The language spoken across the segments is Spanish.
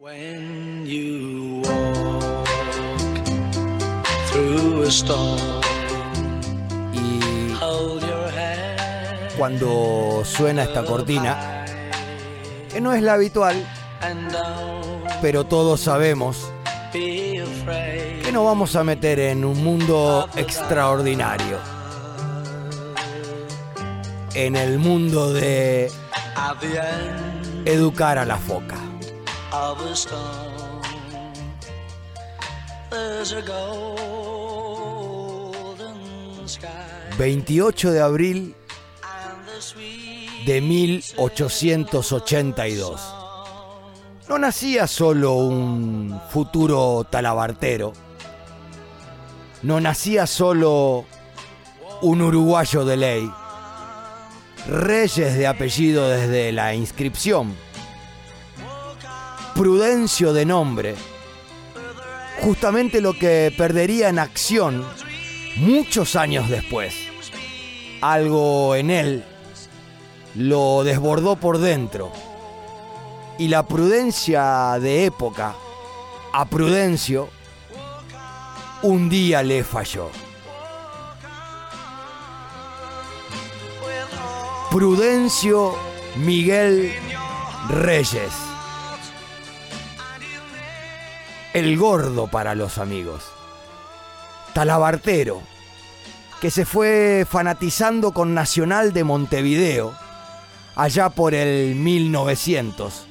When you walk through a storm, Y hold your head cuando suena esta cortina, que no es la habitual, pero todos sabemos que nos vamos a meter en un mundo extraordinario. En el mundo de educar a la foca. Of a storm, there's a golden sky 28 de abril de 1882. No nacía solo un futuro talabartero. No nacía solo un uruguayo de ley. Reyes de apellido desde la inscripción. Prudencio de nombre. Justamente lo que perdería en acción muchos años después. Algo en él lo desbordó por dentro. Y la prudencia de época, a Prudencio, un día le falló. Prudencio Miguel Reyes. El gordo para los amigos. Talabartero, que se fue fanatizando con Nacional de Montevideo allá por el 1900.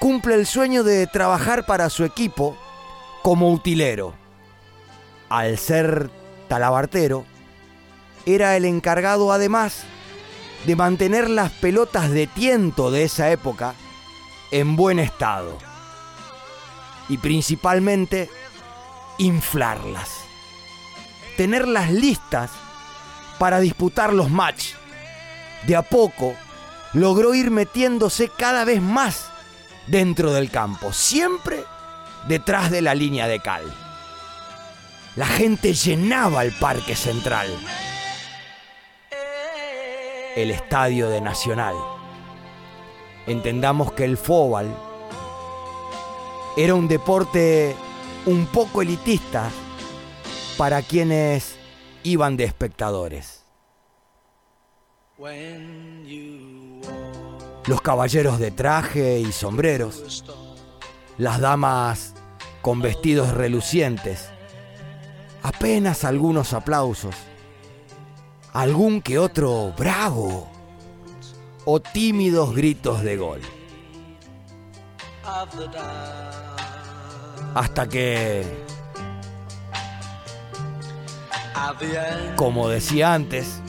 Cumple el sueño de trabajar para su equipo como utilero. Al ser talabartero, era el encargado además de mantener las pelotas de tiento de esa época en buen estado. Y principalmente inflarlas. Tenerlas listas para disputar los matches. De a poco logró ir metiéndose cada vez más dentro del campo, siempre detrás de la línea de cal. La gente llenaba el parque central, el estadio de Nacional. Entendamos que el fóbal era un deporte un poco elitista para quienes iban de espectadores. Los caballeros de traje y sombreros, las damas con vestidos relucientes, apenas algunos aplausos, algún que otro bravo o tímidos gritos de gol. Hasta que, como decía antes,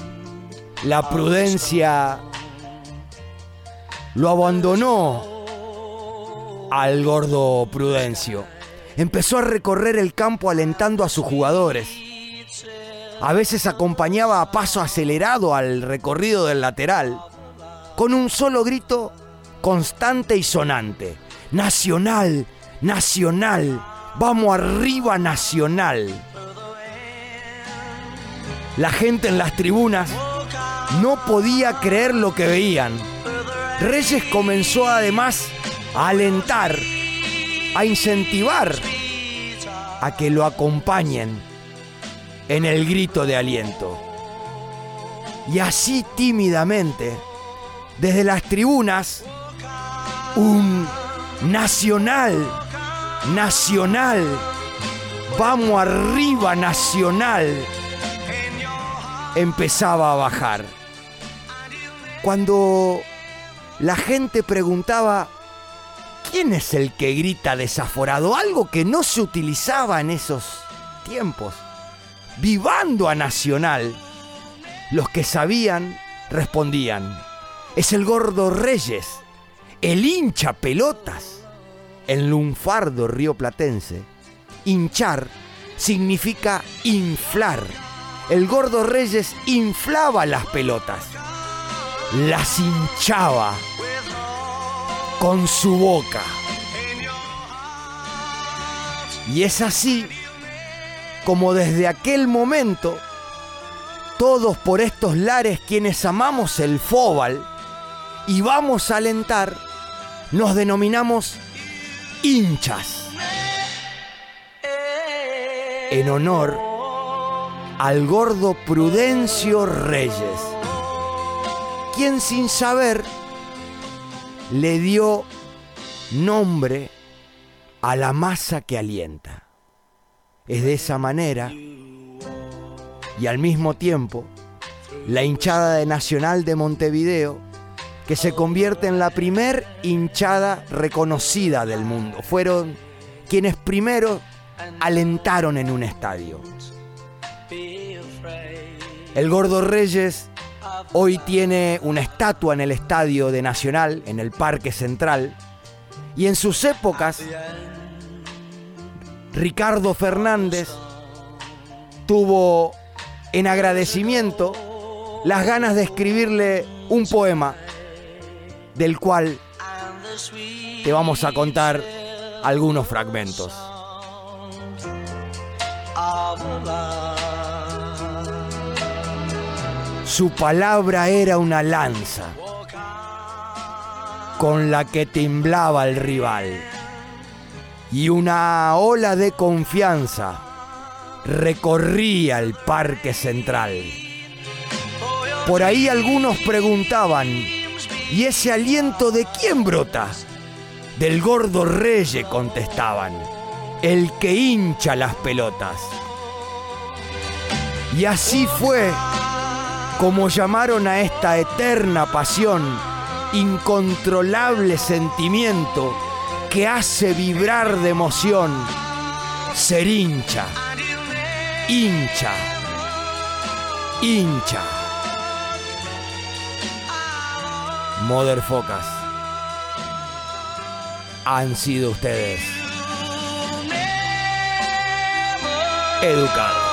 la prudencia lo abandonó al gordo Prudencio. Empezó a recorrer el campo alentando a sus jugadores. A veces acompañaba a paso acelerado al recorrido del lateral, con un solo grito constante y sonante. Nacional, nacional, vamos arriba nacional. La gente en las tribunas no podía creer lo que veían. Reyes comenzó además a alentar, a incentivar a que lo acompañen en el grito de aliento. Y así tímidamente, desde las tribunas, un nacional, nacional, vamos arriba nacional, empezaba a bajar. Cuando la gente preguntaba, ¿quién es el que grita desaforado? Algo que no se utilizaba en esos tiempos. Vivando a Nacional, los que sabían respondían, es el gordo Reyes, el hincha pelotas. En lunfardo rioplatense, hinchar significa inflar. El gordo Reyes inflaba las pelotas, las hinchaba con su boca. Y es así como desde aquel momento, todos por estos lares quienes amamos el fóbal y vamos a alentar, nos denominamos hinchas en honor al gordo Prudencio Reyes, quien sin saber le dio nombre a la masa que alienta. Es de esa manera y al mismo tiempo la hinchada de Nacional de Montevideo que se convierte en la primer hinchada reconocida del mundo. Fueron quienes primero alentaron en un estadio. El Gordo Reyes hoy tiene una estatua en el estadio de Nacional, en el Parque Central, y en sus épocas, Ricardo Fernández tuvo en agradecimiento las ganas de escribirle un poema del cual te vamos a contar algunos fragmentos. Su palabra era una lanza con la que temblaba el rival y una ola de confianza recorría el parque central. Por ahí algunos preguntaban, ¿y ese aliento de quién brota? Del gordo Reye contestaban, el que hincha las pelotas. Y así fue como llamaron a esta eterna pasión, incontrolable sentimiento que hace vibrar de emoción, ser hincha, hincha, hincha. Mother Focas. Han sido ustedes educados.